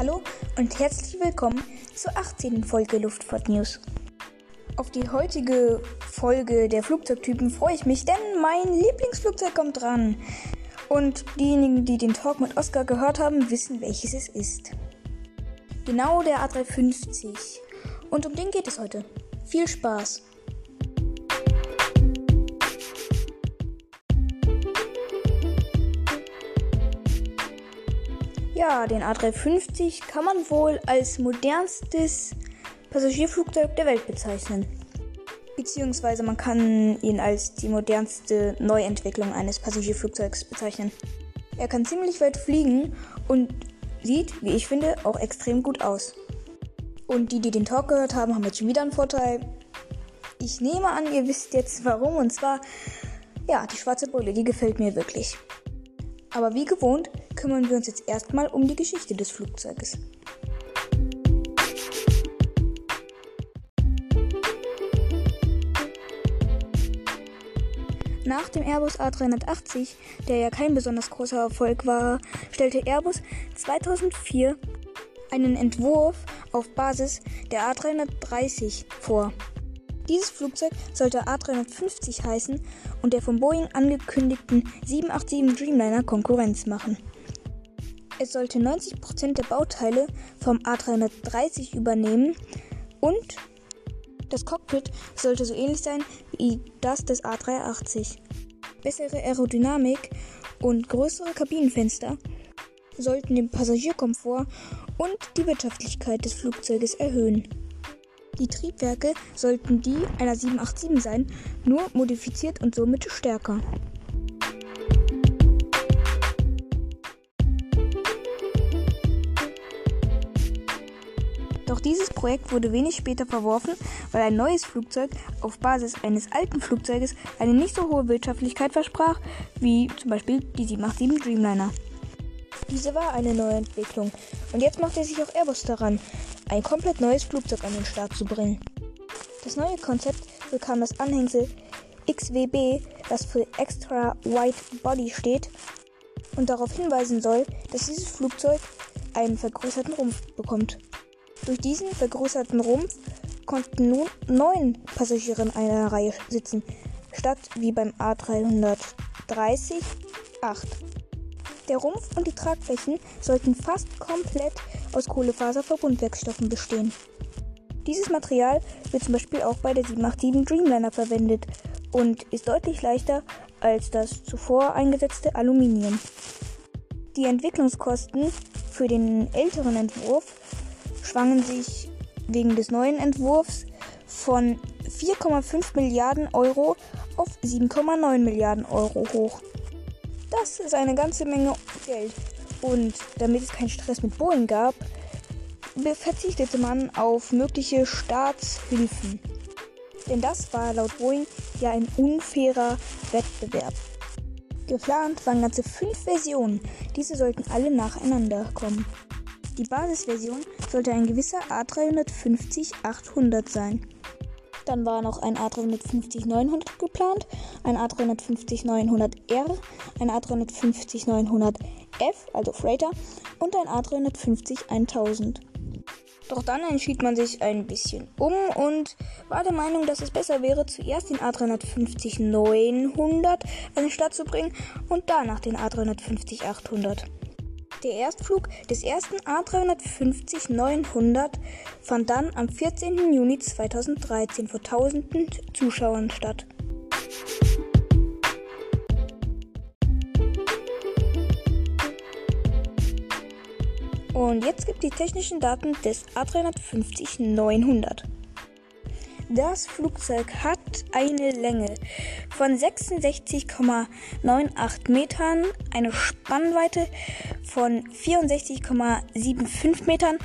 Hallo und herzlich willkommen zur 18. Folge Luftfahrt News. Auf die heutige Folge der Flugzeugtypen freue ich mich, denn mein Lieblingsflugzeug kommt dran. Und diejenigen, die den Talk mit Oscar gehört haben, wissen, welches es ist. Genau der A350. Und um den geht es heute. Viel Spaß! Ja, den A350 kann man wohl als modernstes Passagierflugzeug der Welt bezeichnen. Beziehungsweise man kann ihn als die modernste Neuentwicklung eines Passagierflugzeugs bezeichnen. Er kann ziemlich weit fliegen und sieht, wie ich finde, auch extrem gut aus. Und die, die den Talk gehört haben, haben jetzt schon wieder einen Vorteil. Ich nehme an, ihr wisst jetzt warum. Und zwar, ja, die schwarze Brille, die gefällt mir wirklich. Aber wie gewohnt kümmern wir uns jetzt erstmal um die Geschichte des Flugzeuges. Nach dem Airbus A380, der ja kein besonders großer Erfolg war, stellte Airbus 2004 einen Entwurf auf Basis der A330 vor. Dieses Flugzeug sollte A350 heißen und der von Boeing angekündigten 787 Dreamliner Konkurrenz machen. Es sollte 90% der Bauteile vom A330 übernehmen und das Cockpit sollte so ähnlich sein wie das des A380. Bessere Aerodynamik und größere Kabinenfenster sollten den Passagierkomfort und die Wirtschaftlichkeit des Flugzeuges erhöhen. Die Triebwerke sollten die einer 787 sein, nur modifiziert und somit stärker. Doch dieses Projekt wurde wenig später verworfen, weil ein neues Flugzeug auf Basis eines alten Flugzeuges eine nicht so hohe Wirtschaftlichkeit versprach, wie zum Beispiel die 787 Dreamliner. Diese war eine Neuentwicklung und jetzt macht er sich auch Airbus daran, ein komplett neues Flugzeug an den Start zu bringen. Das neue Konzept bekam das Anhängsel XWB, das für Extra White Body steht und darauf hinweisen soll, dass dieses Flugzeug einen vergrößerten Rumpf bekommt. Durch diesen vergrößerten Rumpf konnten nun neun Passagiere in einer Reihe sitzen, statt wie beim A330 acht. Der Rumpf und die Tragflächen sollten fast komplett aus Kohlefaserverbundwerkstoffen bestehen. Dieses Material wird zum Beispiel auch bei der 787 Dreamliner verwendet und ist deutlich leichter als das zuvor eingesetzte Aluminium. Die Entwicklungskosten für den älteren Entwurf schwangen sich wegen des neuen Entwurfs von 4,5 Milliarden Euro auf 7,9 Milliarden Euro hoch. Das ist eine ganze Menge Geld und damit es keinen Stress mit Boeing gab, verzichtete man auf mögliche Staatshilfen. Denn das war laut Boeing ja ein unfairer Wettbewerb. Geplant waren ganze fünf Versionen. Diese sollten alle nacheinander kommen. Die Basisversion sollte ein gewisser A350-800 sein. Dann war noch ein A350-900 geplant, ein A350-900R, ein A350-900 F, also Freighter, und ein A350-1000. Doch dann entschied man sich ein bisschen um und war der Meinung, dass es besser wäre, zuerst den A350-900 an den Start zu bringen und danach den A350-800. Der Erstflug des ersten A350-900 fand dann am 14. Juni 2013 vor tausenden Zuschauern statt. Und jetzt gibt die technischen Daten des A350-900. Das Flugzeug hat eine Länge von 66,98 Metern, eine Spannweite von 64,75 Metern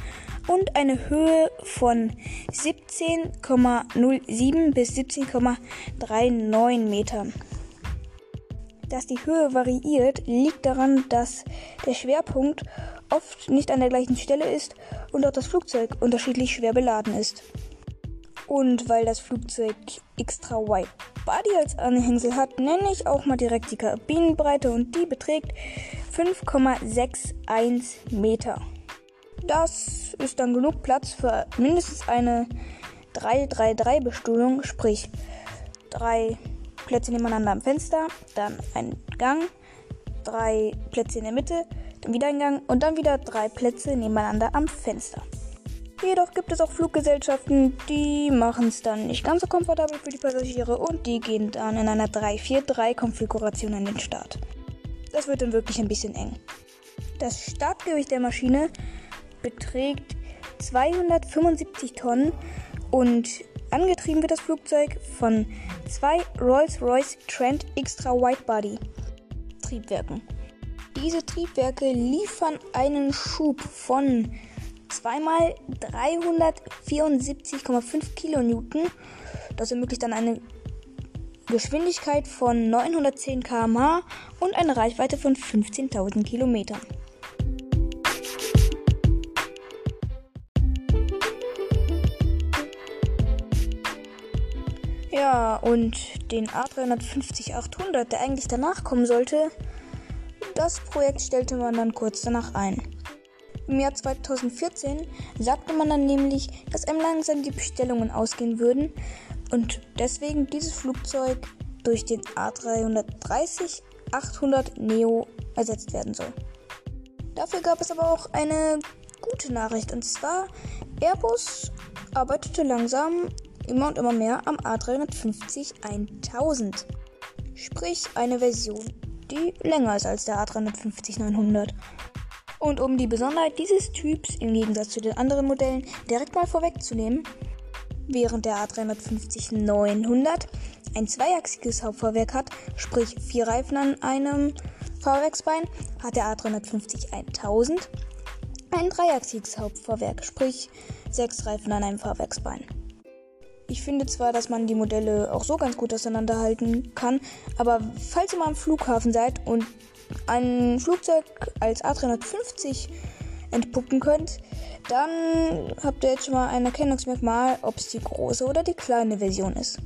und eine Höhe von 17,07 bis 17,39 Metern. Dass die Höhe variiert, liegt daran, dass der Schwerpunkt oft nicht an der gleichen Stelle ist und auch das Flugzeug unterschiedlich schwer beladen ist. Und weil das Flugzeug extra Wide Body als Anhängsel hat, nenne ich auch mal direkt die Kabinenbreite und die beträgt 5,61 Meter. Das ist dann genug Platz für mindestens eine 3-3-3-Bestuhlung, sprich drei Plätze nebeneinander am Fenster, dann ein Gang, drei Plätze in der Mitte, dann wieder ein Gang und dann wieder drei Plätze nebeneinander am Fenster. Jedoch gibt es auch Fluggesellschaften, die machen es dann nicht ganz so komfortabel für die Passagiere und die gehen dann in einer 3-4-3-Konfiguration an den Start. Das wird dann wirklich ein bisschen eng. Das Startgewicht der Maschine beträgt 275 Tonnen und angetrieben wird das Flugzeug von zwei Rolls-Royce Trent Extra Widebody Triebwerken. Diese Triebwerke liefern einen Schub von zweimal 374,5 Kilonewton. Das ermöglicht dann eine Geschwindigkeit von 910 km/h und eine Reichweite von 15.000 Kilometern. Ja, und den A350-800, der eigentlich danach kommen sollte, das Projekt stellte man dann kurz danach ein. Im Jahr 2014 sagte man dann nämlich, dass einem langsam die Bestellungen ausgehen würden und deswegen dieses Flugzeug durch den A330-800 Neo ersetzt werden soll. Dafür gab es aber auch eine gute Nachricht und zwar Airbus arbeitete langsam immer und immer mehr am A350 1000. Sprich eine Version, die länger ist als der A350 900. Und um die Besonderheit dieses Typs im Gegensatz zu den anderen Modellen direkt mal vorwegzunehmen, während der A350 900 ein zweiachsiges Hauptfahrwerk hat, sprich vier Reifen an einem Fahrwerksbein, hat der A350 1000 ein dreiachsiges Hauptfahrwerk, sprich sechs Reifen an einem Fahrwerksbein. Ich finde zwar, dass man die Modelle auch so ganz gut auseinanderhalten kann, aber falls ihr mal am Flughafen seid und ein Flugzeug als A350 entpuppen könnt, dann habt ihr jetzt schon mal ein Erkennungsmerkmal, ob es die große oder die kleine Version ist.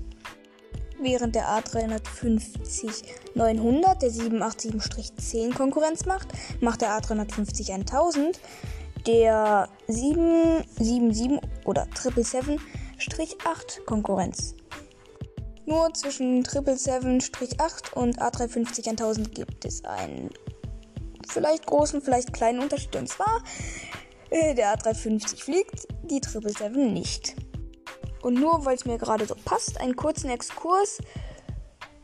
Während der A350 900 der 787-10 Konkurrenz macht, macht der A350 1000 der 777 oder 777 8 Konkurrenz. Nur zwischen 777-8 und A350 1000 gibt es einen vielleicht großen, vielleicht kleinen Unterschied. Und zwar, äh, der A350 fliegt, die 777 nicht. Und nur weil es mir gerade so passt, einen kurzen Exkurs.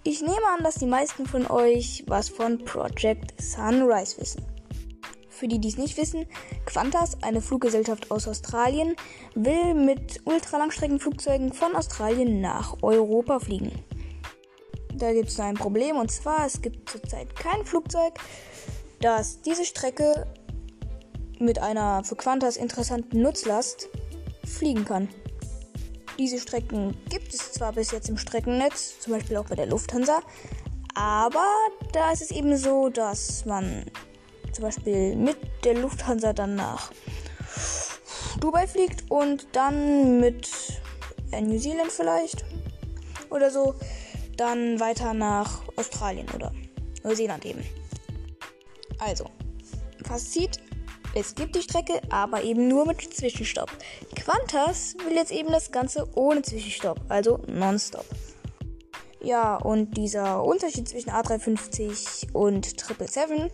Ich nehme an, dass die meisten von euch was von Project Sunrise wissen. Für die, die es nicht wissen, Qantas, eine Fluggesellschaft aus Australien, will mit Ultralangstreckenflugzeugen von Australien nach Europa fliegen. Da gibt es ein Problem und zwar, es gibt zurzeit kein Flugzeug, das diese Strecke mit einer für Qantas interessanten Nutzlast fliegen kann. Diese Strecken gibt es zwar bis jetzt im Streckennetz, zum Beispiel auch bei der Lufthansa, aber da ist es eben so, dass man zum Beispiel mit der Lufthansa dann nach Dubai fliegt und dann mit New Zealand vielleicht oder so dann weiter nach Australien oder Neuseeland eben. Also, Fazit, es gibt die Strecke, aber eben nur mit Zwischenstopp. Qantas will jetzt eben das Ganze ohne Zwischenstopp, also nonstop. Ja, und dieser Unterschied zwischen A350 und 777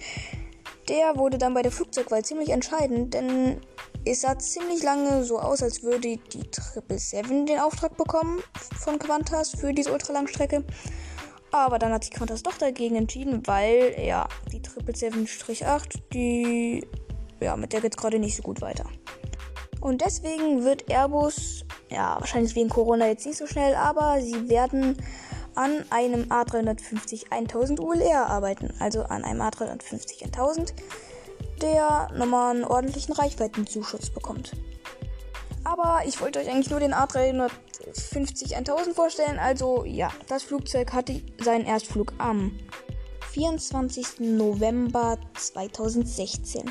der wurde dann bei der Flugzeugwahl ziemlich entscheidend, denn es sah ziemlich lange so aus, als würde die 777 den Auftrag bekommen von Qantas für diese Ultralangstrecke. Aber dann hat sich Qantas doch dagegen entschieden, weil, ja, die 777-8, die, ja, mit der geht es gerade nicht so gut weiter. Und deswegen wird Airbus, ja, wahrscheinlich wegen Corona jetzt nicht so schnell, aber sie werden an einem A350 1000 ULR arbeiten, also an einem A350 1000, der nochmal einen ordentlichen Reichweitenzuschuss bekommt. Aber ich wollte euch eigentlich nur den A350 1000 vorstellen, also ja, das Flugzeug hatte seinen Erstflug am 24. November 2016.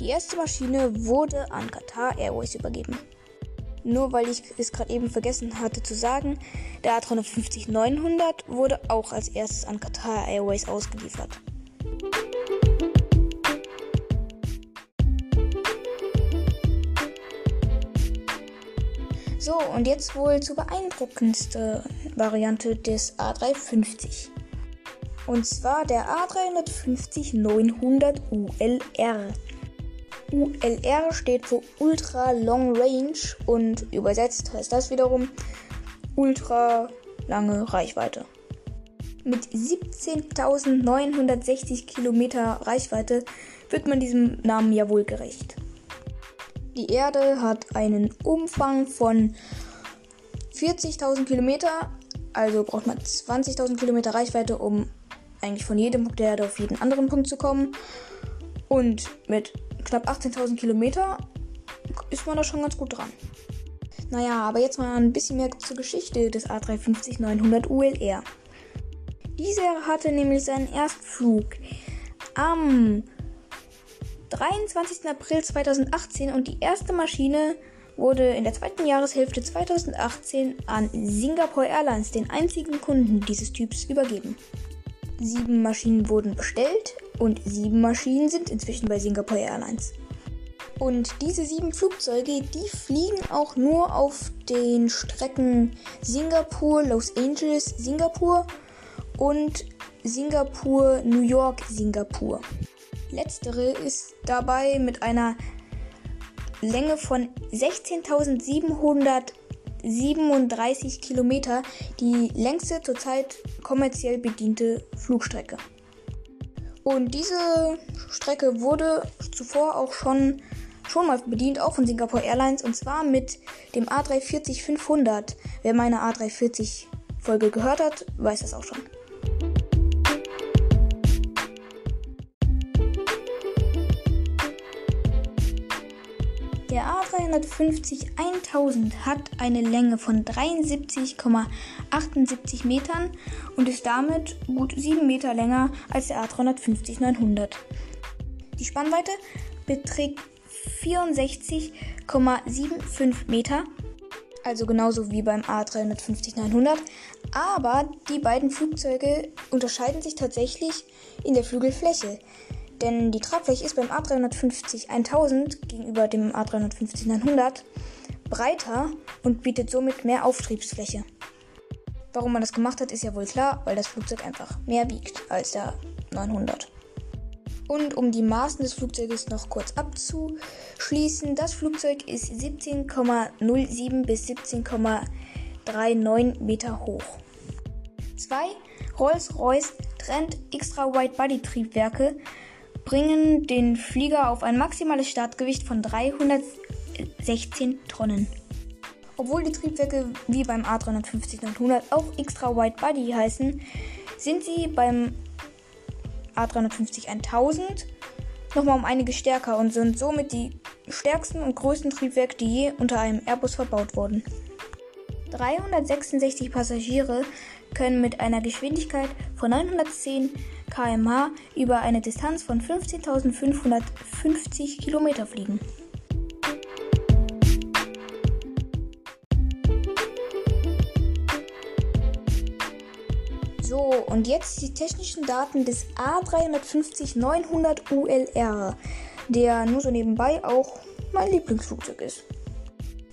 Die erste Maschine wurde an Qatar Airways übergeben. Nur weil ich es gerade eben vergessen hatte zu sagen, der A350-900 wurde auch als erstes an Qatar Airways ausgeliefert. So, und jetzt wohl zur beeindruckendste Variante des A350. Und zwar der A350-900 ULR. ULR steht für Ultra Long Range und übersetzt heißt das wiederum ultra lange Reichweite. Mit 17.960 Kilometer Reichweite wird man diesem Namen ja wohl gerecht. Die Erde hat einen Umfang von 40.000 Kilometer, also braucht man 20.000 Kilometer Reichweite, um eigentlich von jedem Punkt der Erde auf jeden anderen Punkt zu kommen. Und mit knapp 18.000 Kilometer ist man da schon ganz gut dran. Naja, aber jetzt mal ein bisschen mehr zur Geschichte des A350-900 ULR. Dieser hatte nämlich seinen Erstflug am 23. April 2018 und die erste Maschine wurde in der zweiten Jahreshälfte 2018 an Singapore Airlines, den einzigen Kunden dieses Typs, übergeben. Sieben Maschinen wurden bestellt und sieben Maschinen sind inzwischen bei Singapore Airlines. Und diese sieben Flugzeuge, die fliegen auch nur auf den Strecken Singapur, Los Angeles, Singapur und Singapur, New York, Singapur. Letztere ist dabei mit einer Länge von 16.737 Kilometer die längste zurzeit kommerziell bediente Flugstrecke. Und diese Strecke wurde zuvor auch schon, schon mal bedient, auch von Singapore Airlines, und zwar mit dem A340-500. Wer meine A340-Folge gehört hat, weiß das auch schon. Der A350-1000 hat eine Länge von 73,78 Metern und ist damit gut 7 Meter länger als der A350-900. Die Spannweite beträgt 64,75 Meter, also genauso wie beim A350-900, aber die beiden Flugzeuge unterscheiden sich tatsächlich in der Flügelfläche. Denn die Tragfläche ist beim A350 1000 gegenüber dem A350 900 breiter und bietet somit mehr Auftriebsfläche. Warum man das gemacht hat, ist ja wohl klar, weil das Flugzeug einfach mehr wiegt als der 900. Und um die Maßen des Flugzeuges noch kurz abzuschließen, das Flugzeug ist 17,07 bis 17,39 Meter hoch. Zwei Rolls-Royce Trend Extra Wide Body Triebwerke bringen den Flieger auf ein maximales Startgewicht von 316 Tonnen. Obwohl die Triebwerke wie beim A350-900 auch Extra Wide Body heißen, sind sie beim A350-1000 nochmal um einige stärker und sind somit die stärksten und größten Triebwerke, die je unter einem Airbus verbaut wurden. 366 Passagiere können mit einer Geschwindigkeit von 910 km/h über eine Distanz von 15.550 km fliegen. So, und jetzt die technischen Daten des A350-900 ULR, der nur so nebenbei auch mein Lieblingsflugzeug ist.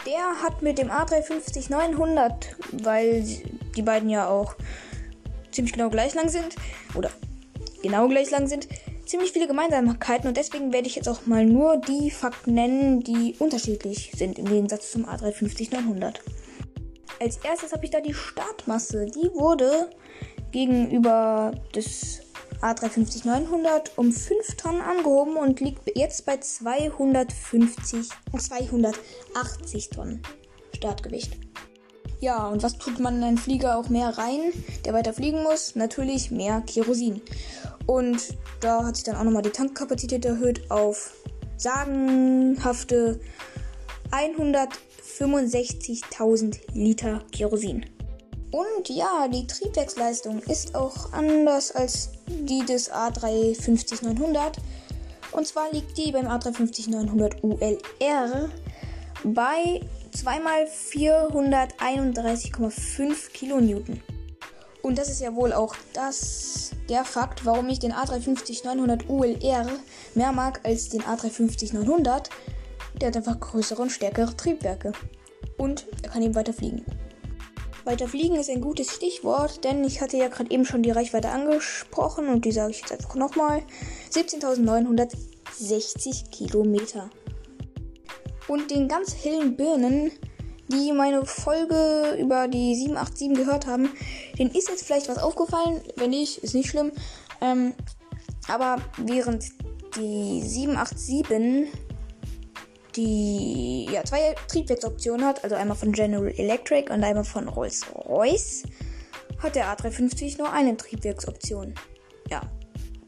Der hat mit dem A350-900, weil die beiden ja auch ziemlich genau gleich lang sind, oder genau gleich lang sind, ziemlich viele Gemeinsamkeiten und deswegen werde ich jetzt auch mal nur die Fakten nennen, die unterschiedlich sind im Gegensatz zum A350-900. Als erstes habe ich da die Startmasse. Die wurde gegenüber des A350-900 um 5 Tonnen angehoben und liegt jetzt bei 250, 280 Tonnen Startgewicht. Ja, und was tut man in einen Flieger auch mehr rein, der weiter fliegen muss? Natürlich mehr Kerosin. Und da hat sich dann auch nochmal die Tankkapazität erhöht auf sagenhafte 165.000 Liter Kerosin. Und ja, die Triebwerksleistung ist auch anders als die des A350-900. Und zwar liegt die beim A350-900 ULR bei 2x431,5 Kilonewton. Und das ist ja wohl auch das, der Fakt, warum ich den A350-900 ULR mehr mag als den A350-900. Der hat einfach größere und stärkere Triebwerke. und er kann eben weiter fliegen. Weiter fliegen ist ein gutes Stichwort, denn ich hatte ja gerade eben schon die Reichweite angesprochen und die sage ich jetzt einfach nochmal. 17.960 Kilometer. Und den ganz hellen Birnen, die meine Folge über die 787 gehört haben, denen ist jetzt vielleicht was aufgefallen. Wenn nicht, ist nicht schlimm. Ähm, aber während die 787 die ja, zwei Triebwerksoptionen hat, also einmal von General Electric und einmal von Rolls-Royce, hat der A350 nur eine Triebwerksoption. Ja,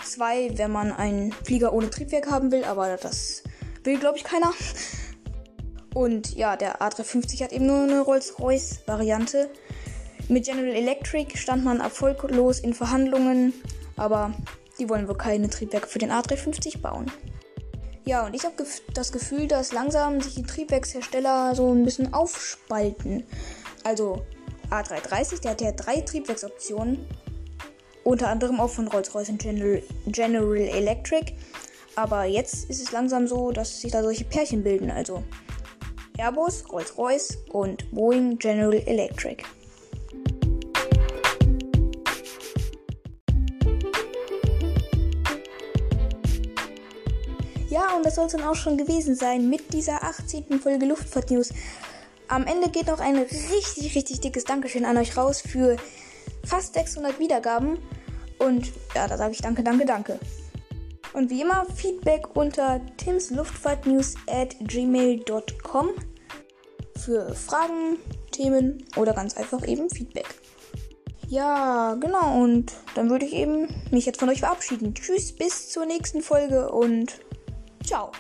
zwei, wenn man einen Flieger ohne Triebwerk haben will, aber das will, glaube ich, keiner. Und ja, der A350 hat eben nur eine Rolls-Royce-Variante. Mit General Electric stand man erfolglos in Verhandlungen, aber die wollen wohl keine Triebwerke für den A350 bauen. Ja, und ich habe das Gefühl, dass langsam sich die Triebwerkshersteller so ein bisschen aufspalten. Also A330, der hat ja drei Triebwerksoptionen. Unter anderem auch von Rolls-Royce und General, General Electric. Aber jetzt ist es langsam so, dass sich da solche Pärchen bilden. Also Airbus, Rolls-Royce und Boeing General Electric. Ja, und das soll es dann auch schon gewesen sein mit dieser 18. Folge Luftfahrt News. Am Ende geht noch ein richtig, richtig dickes Dankeschön an euch raus für fast 600 Wiedergaben. Und ja, da sage ich danke, danke, danke. Und wie immer Feedback unter timsluftfahrtnews at gmail.com für Fragen, Themen oder ganz einfach eben Feedback. Ja, genau. Und dann würde ich eben mich jetzt von euch verabschieden. Tschüss, bis zur nächsten Folge und Ciao!